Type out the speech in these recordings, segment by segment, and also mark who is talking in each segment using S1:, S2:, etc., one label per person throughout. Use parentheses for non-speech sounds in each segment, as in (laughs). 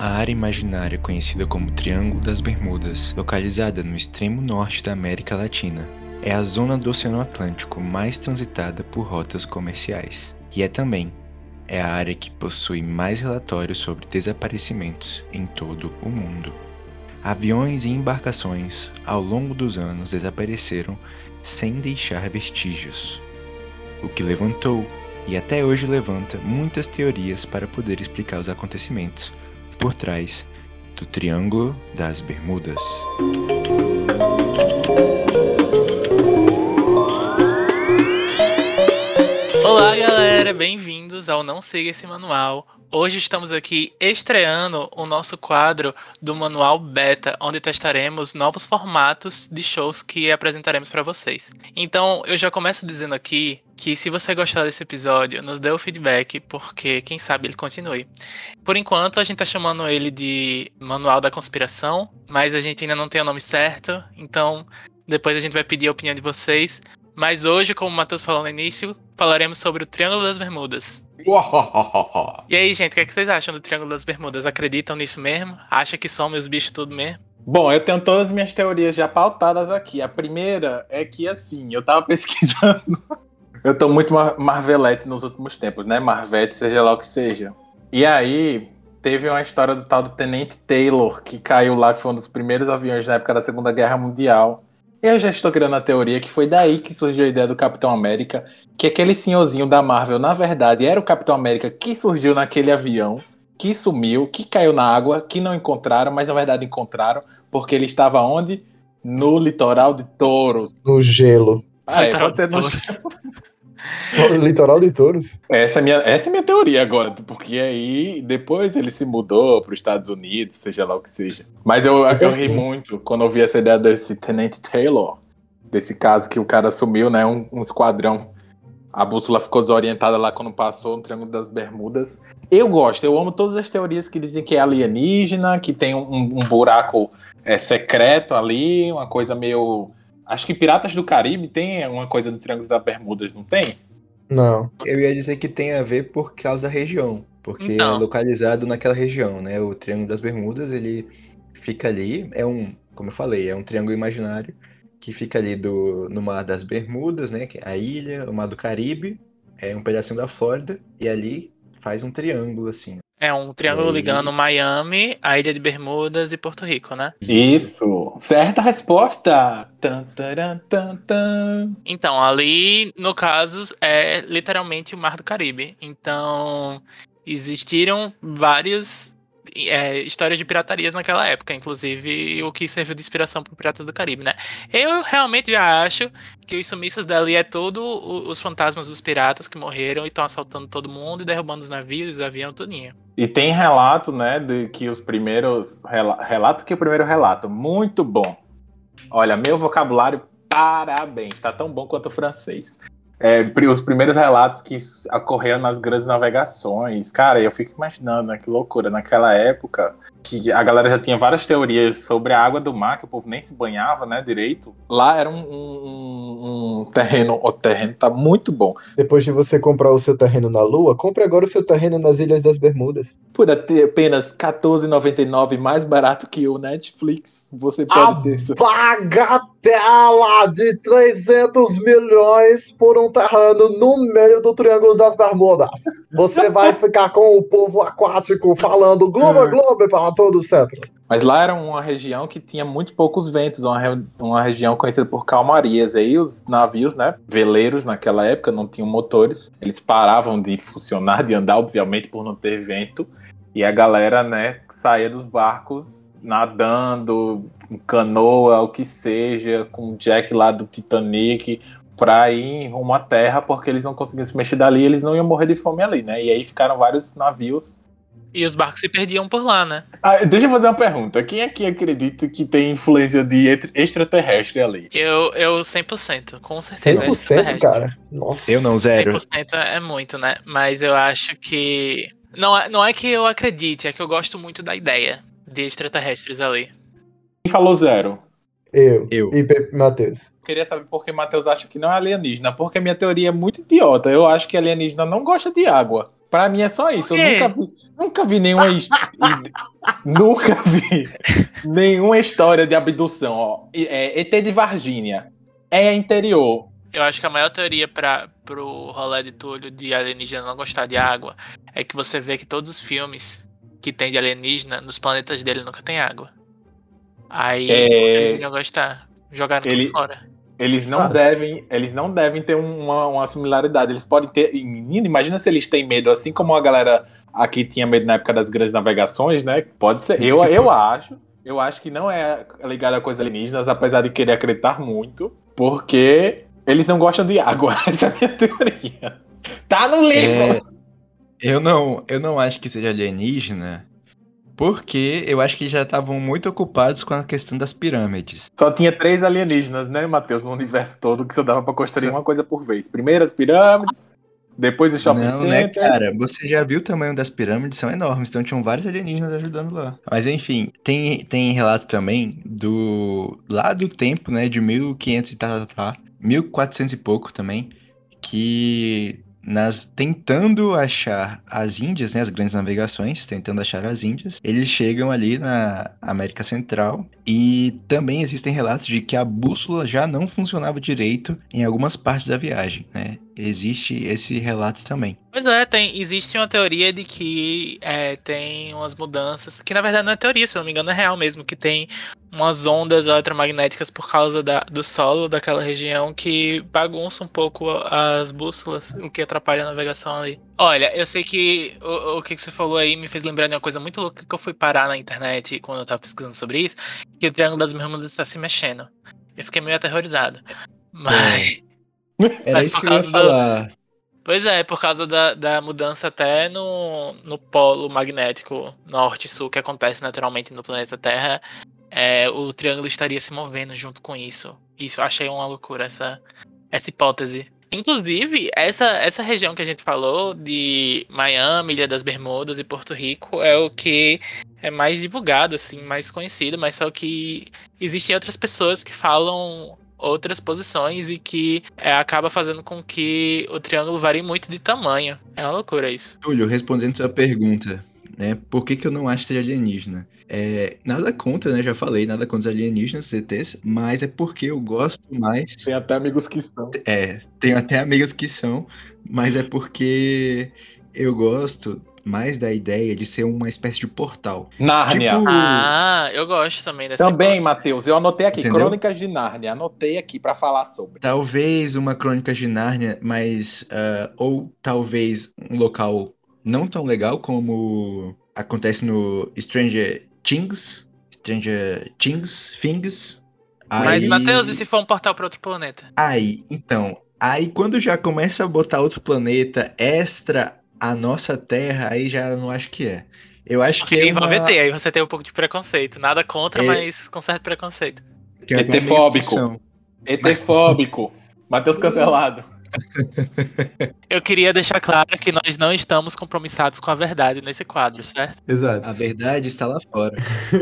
S1: a área imaginária conhecida como Triângulo das Bermudas, localizada no extremo norte da América Latina, é a zona do Oceano Atlântico mais transitada por rotas comerciais e é também é a área que possui mais relatórios sobre desaparecimentos em todo o mundo. Aviões e embarcações ao longo dos anos desapareceram sem deixar vestígios, o que levantou e até hoje levanta muitas teorias para poder explicar os acontecimentos por trás do Triângulo das Bermudas.
S2: Olá, galera, bem-vindos ao Não Siga Esse Manual. Hoje estamos aqui estreando o nosso quadro do Manual Beta, onde testaremos novos formatos de shows que apresentaremos para vocês. Então, eu já começo dizendo aqui que se você gostar desse episódio, nos dê o feedback, porque quem sabe ele continue. Por enquanto, a gente tá chamando ele de Manual da Conspiração, mas a gente ainda não tem o nome certo, então depois a gente vai pedir a opinião de vocês. Mas hoje, como o Matheus falou no início, falaremos sobre o Triângulo das Bermudas. (laughs) E aí, gente, o que, é que vocês acham do Triângulo das Bermudas? Acreditam nisso mesmo? Acham que somos os bichos tudo mesmo?
S3: Bom, eu tenho todas as minhas teorias já pautadas aqui. A primeira é que, assim, eu tava (laughs) pesquisando. eu tô muito mar Marvelete nos últimos tempos, né? Marvete, seja lá o que seja. E aí, teve uma história do tal do Tenente Taylor, que caiu lá, que foi um dos primeiros aviões na época da Segunda Guerra Mundial. Eu já estou criando a teoria que foi daí que surgiu a ideia do Capitão América, que aquele senhorzinho da Marvel, na verdade, era o Capitão América que surgiu naquele avião, que sumiu, que caiu na água, que não encontraram, mas na verdade encontraram, porque ele estava onde? No litoral de Touros.
S4: No gelo.
S3: Ah, é, pode ser no gelo. (laughs)
S4: Litoral de Touros?
S3: Essa é, minha, essa é minha teoria agora, porque aí depois ele se mudou para os Estados Unidos, seja lá o que seja. Mas eu, eu ri muito quando eu vi essa ideia desse Tenente Taylor, desse caso que o cara sumiu, né? Um, um esquadrão. A bússola ficou desorientada lá quando passou no Triângulo das Bermudas. Eu gosto, eu amo todas as teorias que dizem que é alienígena, que tem um, um buraco é, secreto ali, uma coisa meio Acho que Piratas do Caribe tem uma coisa do Triângulo das Bermudas, não tem?
S4: Não.
S1: Eu ia dizer que tem a ver por causa da região. Porque então. é localizado naquela região, né? O Triângulo das Bermudas, ele fica ali. É um, como eu falei, é um triângulo imaginário que fica ali do, no Mar das Bermudas, né? É a ilha, o Mar do Caribe, é um pedacinho da Flórida, e ali faz um triângulo, assim.
S2: É um triângulo ligando Miami, a Ilha de Bermudas e Porto Rico, né?
S3: Isso! Certa resposta! Tan, taran, tan, tan.
S2: Então, ali, no caso, é literalmente o Mar do Caribe. Então, existiram vários é, histórias de piratarias naquela época, inclusive o que serviu de inspiração para Piratas do Caribe, né? Eu realmente já acho que os sumiços dali é todo os fantasmas dos piratas que morreram e estão assaltando todo mundo e derrubando os navios, os aviões, tudinho.
S3: E tem relato, né, de que os primeiros relato que o primeiro relato, muito bom. Olha, meu vocabulário parabéns, tá tão bom quanto o francês é, os primeiros relatos que ocorreram nas grandes navegações. Cara, eu fico imaginando, né, que loucura. Naquela época, que a galera já tinha várias teorias sobre a água do mar, que o povo nem se banhava, né, direito. Lá era um, um, um terreno, o terreno tá muito bom.
S4: Depois de você comprar o seu terreno na Lua, compre agora o seu terreno nas Ilhas das Bermudas.
S3: Por apenas R$14,99, mais barato que o Netflix, você pode
S4: a
S3: ter
S4: bagatela de 300 milhões por um terreno no meio do Triângulo das Bermudas. Você vai ficar com o povo aquático falando Globo, Globo para todo sempre.
S3: Mas lá era uma região que tinha muito poucos ventos, uma, uma região conhecida por calmarias. Aí os navios, né, veleiros naquela época, não tinham motores, eles paravam de funcionar, de andar, obviamente, por não ter vento. E a galera, né, saía dos barcos nadando, com canoa, o que seja, com o Jack lá do Titanic, pra ir rumo à terra, porque eles não conseguiam se mexer dali, eles não iam morrer de fome ali, né? E aí ficaram vários navios.
S2: E os barcos se perdiam por lá, né?
S3: Ah, deixa eu fazer uma pergunta. Quem aqui acredita que tem influência de extraterrestre ali?
S2: Eu, eu 100%, com certeza.
S4: 100%, cara? Nossa.
S1: Eu não, zero.
S2: 100% é muito, né? Mas eu acho que... Não é, não é que eu acredite, é que eu gosto muito da ideia de extraterrestres ali.
S3: Quem falou zero?
S4: Eu.
S1: Eu.
S4: E Matheus.
S3: Queria saber por que Matheus acha que não é alienígena. Porque minha teoria é muito idiota. Eu acho que alienígena não gosta de água. Pra mim é só isso. Eu nunca vi, nunca vi nenhuma. (laughs) nunca vi nenhuma história de abdução. Ó. E- É, ET de Varginha. É interior.
S2: Eu acho que a maior teoria para pro rolê de Túlio de alienígena não gostar de água é que você vê que todos os filmes que tem de alienígena, nos planetas dele nunca tem água. Aí
S3: É.
S2: eles iriam gostar. Jogaram
S3: Ele-
S2: tudo fora.
S3: Eles não devem, eles não devem ter uma, uma similaridade. Eles podem ter. Menino, imagina se eles têm medo, assim como a galera aqui tinha medo na época das grandes navegações, né? Pode ser. Eu, eu acho. Eu acho que não é ligado a coisas alienígenas, apesar de querer acreditar muito, porque eles não gostam de água. (laughs) Essa é a minha teoria. Tá no livro!
S1: É, eu não, eu não acho que seja alienígena, porque eu acho que já estavam muito ocupados com a questão das pirâmides.
S3: Só tinha três alienígenas, né, Matheus, no universo todo, que só dava pra construir uma coisa por vez. Primeiro as pirâmides, depois os shopping
S1: Não, né,
S3: centers.
S1: cara? Você já viu o tamanho das pirâmides? São enormes, então tinham vários alienígenas ajudando lá. Mas enfim, tem, tem relato também do. lá do tempo, né? De 1500 e tá, tá, tá, 1400 e pouco também, que nas tentando achar as Índias, né, as grandes navegações, tentando achar as Índias, eles chegam ali na América Central e também existem relatos de que a bússola já não funcionava direito em algumas partes da viagem, né? Existe esse relato também.
S2: Pois é, tem, existe uma teoria de que é, tem umas mudanças, que na verdade não é teoria, se não me engano é real mesmo, que tem umas ondas eletromagnéticas por causa da- do solo daquela região que bagunça um pouco as bússolas, o que atrapalha a navegação ali. Olha, eu sei que o, o que você falou aí me fez lembrar de uma coisa muito louca que eu fui parar na internet quando eu tava pesquisando sobre isso, que o Triângulo das Bermudas está se mexendo. Eu fiquei meio aterrorizado. Mas... (laughs)
S1: Era
S2: Mas
S1: isso
S2: por
S1: que eu ia
S2: causa do-
S1: falar.
S2: Pois é, por causa da, da mudança até no, no polo magnético norte e sul que acontece naturalmente no planeta Terra, é, o triângulo estaria se movendo junto com isso. Isso eu achei uma loucura, essa, essa hipótese. Inclusive, essa, essa região que a gente falou de Miami, Ilha das Bermudas e Porto Rico é o que é mais divulgado, assim, mais conhecido, mas só que existem outras pessoas que falam outras posições e que é, acaba fazendo com que o triângulo varie muito de tamanho. É uma loucura isso.
S1: Túlio, respondendo sua pergunta, né? Por que, que eu não acho que seja alienígena? É, nada contra, né? Já falei, nada contra os alienígenas, CTs, mas é porque eu gosto mais.
S3: Tem até amigos que são.
S1: É, tenho até amigos que são, mas é porque eu gosto mais da ideia de ser uma espécie de portal.
S3: Nárnia.
S1: Tipo,
S2: Ah, eu gosto também dessa
S3: Também. Matheus. Eu anotei aqui,
S1: Entendeu?
S3: Crônicas de Nárnia. Anotei aqui pra falar sobre.
S1: Talvez uma crônica de Nárnia, mas. ah, ou talvez um local não tão legal como acontece no Stranger Things. Stranger Things, Things.
S2: Mas,
S1: Aí-
S2: Matheus, e se for um portal para outro planeta?
S1: Aí, então. Aí quando já começa a botar outro planeta extra a nossa Terra, aí já não acho que é. Eu acho
S2: Porque
S1: que é
S2: envolve
S1: uma,
S2: ET, aí você tem um pouco de preconceito. Nada contra,
S1: É.
S2: mas com certo preconceito.
S1: é descrição.
S3: ET-fóbico. Matheus cancelado. (laughs)
S2: Eu queria deixar claro que nós não estamos compromissados com a verdade nesse quadro, certo?
S5: Exato.
S1: A verdade está lá fora.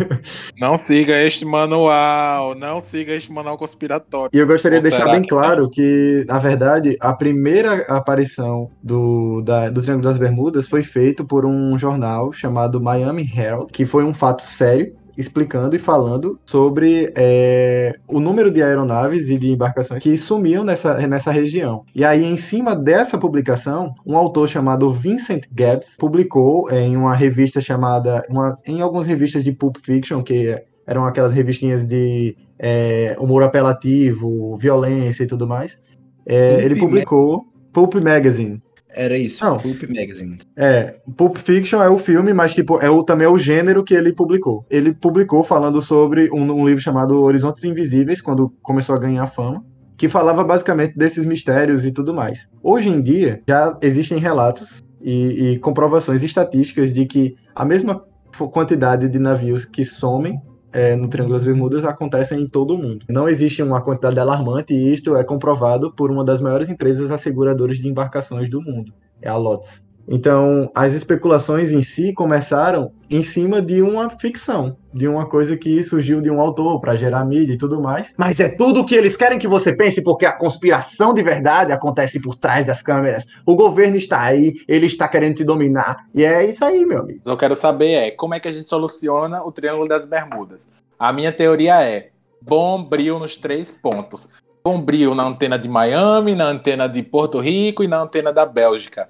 S1: (laughs)
S3: Não siga este manual. Não siga este manual conspiratório.
S5: E eu gostaria de deixar bem
S3: que
S5: claro que, na verdade, a primeira aparição do, da- do Triângulo das Bermudas foi feito por um jornal chamado Miami Herald, que foi um fato sério, explicando e falando sobre é, o número de aeronaves e de embarcações que sumiam nessa, nessa região. E aí, em cima dessa publicação, um autor chamado Vincent Gabbs publicou em uma revista chamada, uma- em algumas revistas de Pulp Fiction, que eram aquelas revistinhas de é, humor apelativo, violência e tudo mais. É, ele publicou Pulp Magazine.
S1: Era isso,
S5: Não.
S1: Pulp Magazine.
S5: É, Pulp Fiction é o filme, mas tipo, é o, também é o gênero que ele publicou. Ele publicou falando sobre um, um livro chamado Horizontes Invisíveis, quando começou a ganhar fama, que falava basicamente desses mistérios e tudo mais. Hoje em dia, já existem relatos e, e comprovações estatísticas de que a mesma quantidade de navios que somem é, no Triângulo das Bermudas acontecem em todo o mundo. Não existe uma quantidade alarmante e isto é comprovado por uma das maiores empresas asseguradoras de embarcações do mundo, é a Lotus. Então, as especulações em si começaram em cima de uma ficção, de uma coisa que surgiu de um autor para gerar mídia e tudo mais. Mas é tudo o que eles querem que você pense, porque a conspiração de verdade acontece por trás das câmeras. O governo está aí, ele está querendo te dominar. E é isso aí, meu amigo.
S3: Eu quero saber é como é que a gente soluciona o Triângulo das Bermudas. A minha teoria é bombril nos três pontos. Bombril na antena de Miami, na antena de Porto Rico e na antena da Bélgica.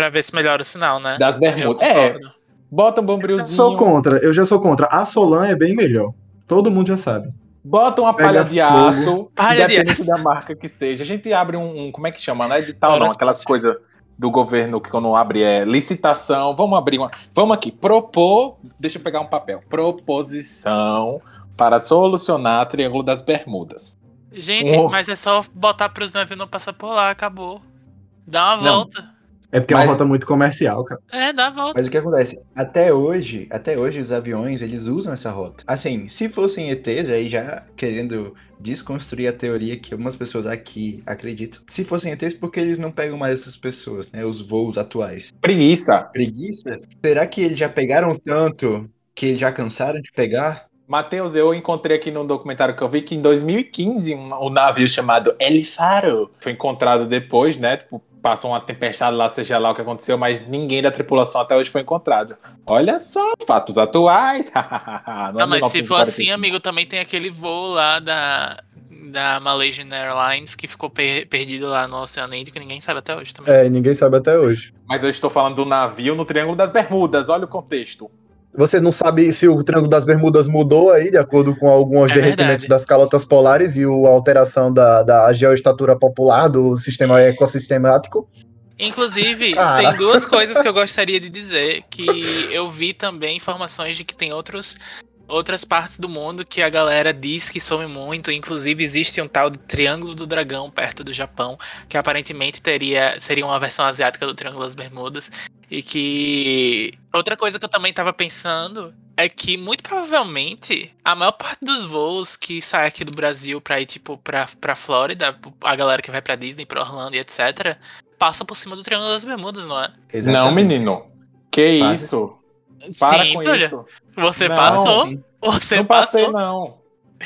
S2: Pra ver se melhora o sinal, né?
S3: Das
S2: Eu
S3: Bermudas. É, bota um
S5: Eu
S3: bombrilzinho.
S5: sou contra, eu já sou contra. A Solan é bem melhor. Todo mundo já sabe.
S3: Bota uma
S5: Pega
S3: palha de
S5: fogo.
S3: aço,
S2: Palha de
S3: independente
S2: aço.
S3: da marca que seja. A gente abre um, um- como é que chama, não é edital não,
S2: Horas
S3: aquelas coisas do governo que quando abre é licitação. Vamos abrir uma, vamos aqui, propor, deixa eu pegar um papel. Proposição para solucionar Triângulo das Bermudas.
S2: Gente,
S3: Oh.
S2: mas é só botar pros navios não passar por lá, acabou. Dá uma
S3: Não.
S2: volta.
S5: É porque é
S3: Mas-
S5: uma rota muito comercial, cara.
S2: É, dá a volta.
S1: Mas o que acontece? Até hoje, até hoje os aviões, eles usam essa rota. Assim, se fossem ETs, aí já querendo desconstruir a teoria que algumas pessoas aqui acreditam. Se fossem ETs, porque eles não pegam mais essas pessoas, né? Os voos atuais.
S3: Preguiça.
S1: Preguiça? Será que eles já pegaram tanto que eles já cansaram de pegar?
S3: Matheus, eu encontrei aqui num documentário que eu vi que em 2015 um, um navio chamado El Faro foi encontrado depois, né? Tipo, passou uma tempestade lá, seja lá o que aconteceu, mas ninguém da tripulação até hoje foi encontrado. Olha só, fatos atuais. (laughs)
S2: Ah, mas se for assim, amigo, também tem aquele voo lá da, da Malaysian Airlines que ficou per- perdido lá no Oceano Índico e ninguém sabe até hoje também.
S5: É, ninguém sabe até hoje.
S3: Mas eu estou falando do navio no Triângulo das Bermudas, olha o contexto.
S5: Você não sabe se o Triângulo das Bermudas mudou aí, de acordo com alguns
S2: É
S5: derretimentos
S2: verdade.
S5: das calotas polares e a alteração da, da geoestatura popular, do sistema ecossistemático.
S2: Inclusive,
S5: Cara.
S2: tem duas coisas que eu gostaria de dizer, que eu vi também informações de que tem outros, outras partes do mundo que a galera diz que some muito, inclusive existe um tal de Triângulo do Dragão perto do Japão, que aparentemente teria seria uma versão asiática do Triângulo das Bermudas, e que outra coisa que eu também tava pensando é que muito provavelmente a maior parte dos voos que sai aqui do Brasil pra ir tipo pra, pra Flórida, a galera que vai pra Disney, pra Orlando e etc, passa por cima do Triângulo das Bermudas, não é?
S3: Não, menino. Que
S1: Passa.
S3: isso? Para
S2: Sim,
S3: com
S2: Túlio,
S3: isso.
S2: Você
S3: Não,
S2: passou? Você
S3: não passei,
S2: passou?
S3: não.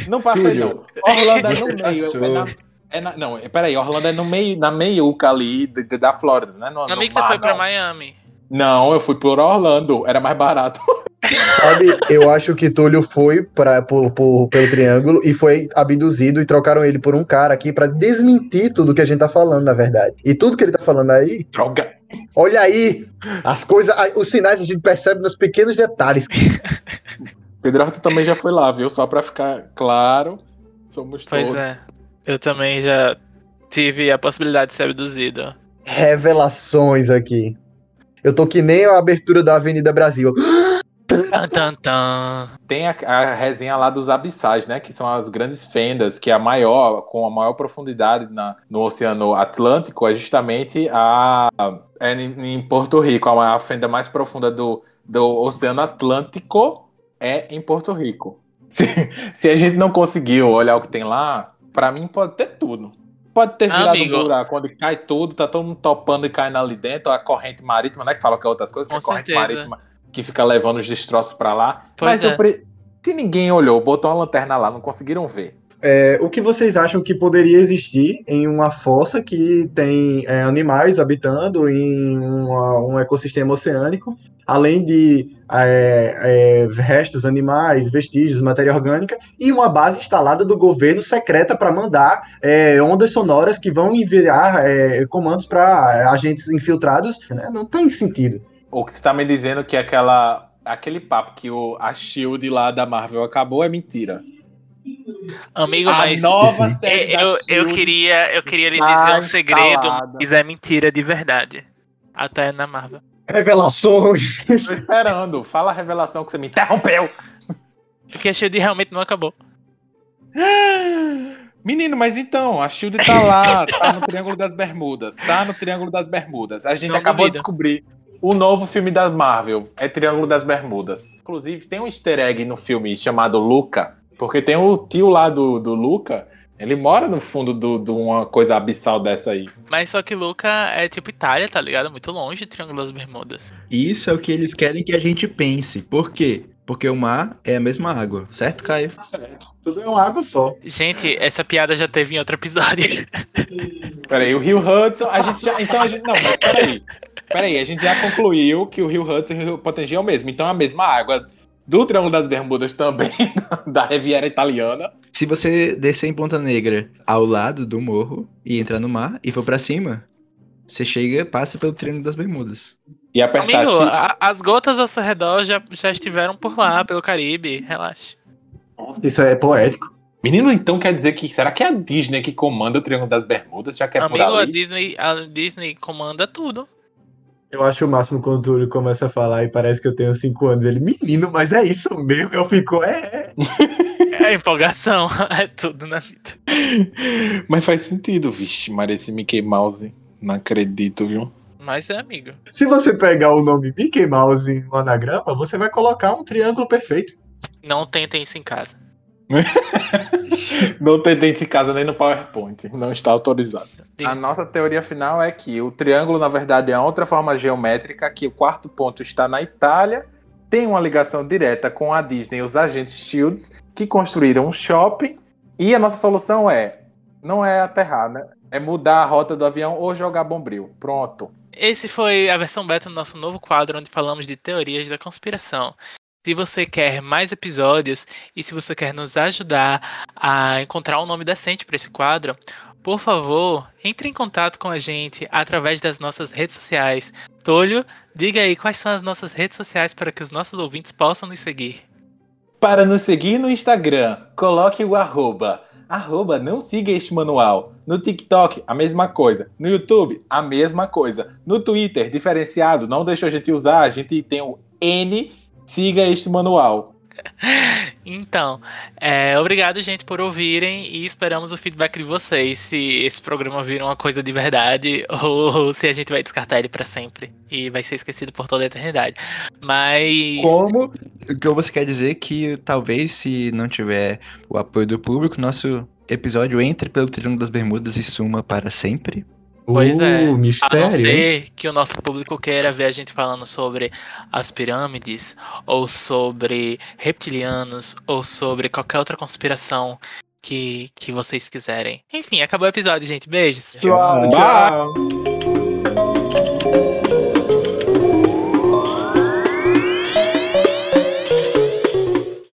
S3: Não passei,
S1: Túlio.
S3: não. Orlando é no
S1: Você (laughs)
S3: meio. É na, é na- não, peraí, Orlando é no meio, na meiuca ali de- da Flórida, né? No, no
S2: Amigo, você
S3: mar,
S2: foi pra
S3: não.
S2: Miami.
S3: Não, eu fui por Orlando, era mais barato. (laughs)
S5: Sabe, eu acho que Túlio foi pra, por- por- pelo Triângulo e foi abduzido e trocaram ele por um cara aqui pra desmentir tudo que a gente tá falando, na verdade. E tudo que ele tá falando aí,
S3: Droga.
S5: olha aí, as coisas, os sinais a gente percebe nos pequenos detalhes.
S3: Pedro Arthur também já foi lá, viu? Só pra ficar claro, somos
S2: Pois
S3: todos.
S2: é. Eu também já tive a possibilidade de ser abduzido.
S5: Revelações aqui. Eu tô que nem a abertura da Avenida Brasil.
S3: Tem a, a resenha lá dos abissais, né? Que são as grandes fendas, que é a maior, com a maior profundidade na, no Oceano Atlântico, é justamente a. É em, em Porto Rico. A, a fenda mais profunda do, do Oceano Atlântico é em Porto Rico. (laughs) Se, se a gente não conseguiu olhar o que tem lá, pra mim pode ter tudo. Pode ter virado
S2: Amigo.
S3: um buraco onde cai tudo, tá todo mundo topando e caindo ali dentro, a corrente marítima, né? Que fala que é outras coisas, que
S2: Com
S3: é a corrente
S2: certeza.
S3: marítima que fica levando os destroços pra lá.
S2: Pois
S3: Mas
S2: é.
S3: eu pre- se ninguém olhou, botou uma lanterna lá, não conseguiram ver.
S5: É, o que vocês acham que poderia existir em uma fossa que tem é, animais habitando em uma- um ecossistema oceânico, além de é, é, restos animais, vestígios, matéria orgânica, e uma base instalada do governo secreta para mandar é, ondas sonoras que vão enviar é, comandos para agentes infiltrados? né? Não tem sentido.
S3: O que você tá me dizendo que aquela, aquele papo que o, a Shield lá da Marvel acabou é mentira.
S2: Amigo,
S3: a
S2: mas
S3: nova série
S2: eu, eu, queria, eu queria lhe
S3: está
S2: dizer um segredo, mas é mentira de verdade. Até na Marvel.
S5: Revelações.
S3: Tô esperando. Fala a revelação que você me interrompeu.
S2: Porque a Shield realmente não acabou. (gasps)
S3: Menino, mas então, a Shield tá lá, tá no Triângulo das Bermudas, tá no Triângulo das Bermudas. A gente
S2: Não
S3: acabou de descobrir o novo filme da Marvel, é Triângulo das Bermudas. Inclusive, tem um easter egg no filme chamado Luca, porque tem o tio lá do, do Luca, Ele mora no fundo de uma coisa abissal dessa aí.
S2: Mas só que Luca é tipo Itália, tá ligado? Muito longe do Triângulo das Bermudas.
S1: Isso é o que eles querem que a gente pense. Por quê? Porque o mar é a mesma água, certo, Caio?
S5: Certo. Tudo é uma água só.
S2: Gente, essa piada já teve em outro episódio. (laughs)
S3: Peraí, o Rio Hudson, a gente já. Então a gente. Não, mas peraí. Peraí, a gente já concluiu que o Rio Hudson e o Rio Potengi é o mesmo. Então é a mesma água do Triângulo das Bermudas também, (laughs) da Riviera Italiana.
S1: Se você descer em Ponta Negra ao lado do morro e entrar no mar e for pra cima, você chega, passa pelo Triângulo das Bermudas.
S3: E apertar
S2: Amigo,
S3: X-
S2: a- as gotas ao seu redor já, já estiveram por lá, pelo Caribe. Relaxa.
S5: Nossa, isso é poético.
S3: Menino, então quer dizer que. Será que é a Disney que comanda o Triângulo das Bermudas? Já que é por
S2: Amigo, a
S3: ali?
S2: Disney, a Disney comanda tudo.
S5: Eu acho o máximo quando o Túlio começa a falar e parece que eu tenho 5 anos. Ele, menino, mas é isso mesmo? Eu fico, é, é. (laughs)
S2: É empolgação, (laughs) é tudo na vida.
S3: Mas faz sentido, vixe, Maria, esse Mickey Mouse. Não acredito, viu?
S2: Mas é amigo.
S5: Se você pegar o nome Mickey Mouse em um anagrama, você vai colocar um triângulo perfeito.
S2: Não tentem isso em casa. (laughs)
S3: Não tem dente em casa nem no PowerPoint. Não está autorizado. A nossa teoria final é que o triângulo, na verdade, é outra forma geométrica, que o quarto ponto está na Itália, tem uma ligação direta com a Disney e os agentes Shields, que construíram um shopping, e a nossa solução é, não é aterrar, né? É mudar a rota do avião ou jogar bombril. Pronto.
S2: Esse foi a versão beta do nosso novo quadro onde falamos de teorias da conspiração. Se você quer mais episódios e se você quer nos ajudar a encontrar um nome decente para esse quadro, por favor, entre em contato com a gente através das nossas redes sociais. Tolho, diga aí quais são as nossas redes sociais para que os nossos ouvintes possam nos seguir.
S3: Para nos seguir no Instagram, coloque o arroba. Arroba não siga este manual. No TikTok, a mesma coisa. No YouTube, a mesma coisa. No Twitter, diferenciado, não deixa a gente usar, a gente tem o N, siga este manual. (laughs)
S2: Então, é, obrigado, gente, por ouvirem e esperamos o feedback de vocês se esse programa vira uma coisa de verdade (laughs) ou se a gente vai descartar ele pra sempre e vai ser esquecido por toda a eternidade. Mas.
S1: Como? O que você quer dizer que talvez se não tiver o apoio do público, nosso episódio entre pelo Triângulo das Bermudas e suma para sempre?
S2: Pois é.
S5: Uh,
S2: A
S5: mistério.
S2: não
S5: hein?
S2: ser que o nosso público queira ver a gente falando sobre as pirâmides, ou sobre reptilianos, ou sobre qualquer outra conspiração que, que vocês quiserem. Enfim, acabou o episódio, gente. Beijos.
S5: Tchau,
S3: Bye.
S5: tchau.